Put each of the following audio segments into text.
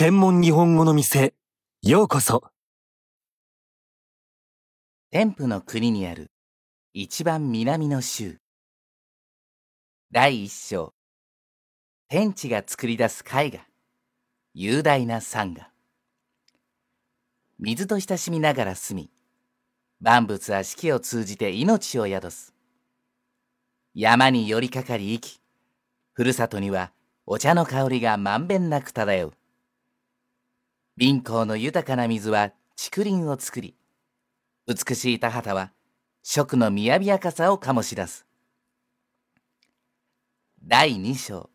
専門日本語の店、ようこそ。天賦の国にある一番南の州。第一章。天地が作り出す絵画。雄大な山河。水と親しみながら住み、万物は四季を通じて命を宿す。山に寄りかかり生き、ふるさとにはお茶の香りがまんべんなく漂う。貧乏の豊かな水は竹林を作り、美しい田畑は食の雅やかさを醸し出す。第2章。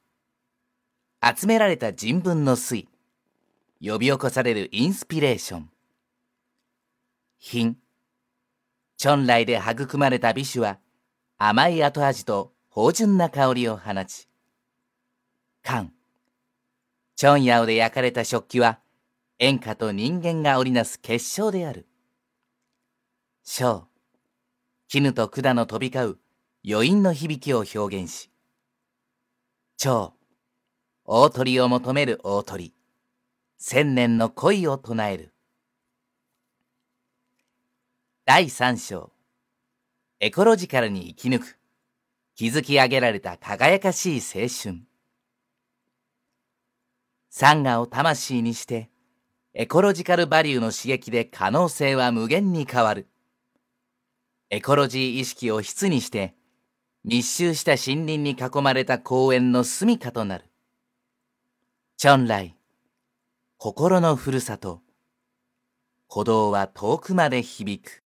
集められた人文の水。呼び起こされるインスピレーション。品。チョンライで育まれた美酒は甘い後味と芳醇な香りを放ち、缶。チョンヤオで焼かれた食器は演歌と人間が織りなす結晶である。章。絹と管の飛び交う余韻の響きを表現し、蝶。大鳥を求める大鳥。千年の恋を唱える。第三章。エコロジカルに生き抜く。築き上げられた輝かしい青春。サンガを魂にして、エコロジカルバリューの刺激で可能性は無限に変わる。エコロジー意識を質にして、密集した森林に囲まれた公園の住処となる。チョンライ、心のふるさと。鼓動は遠くまで響く。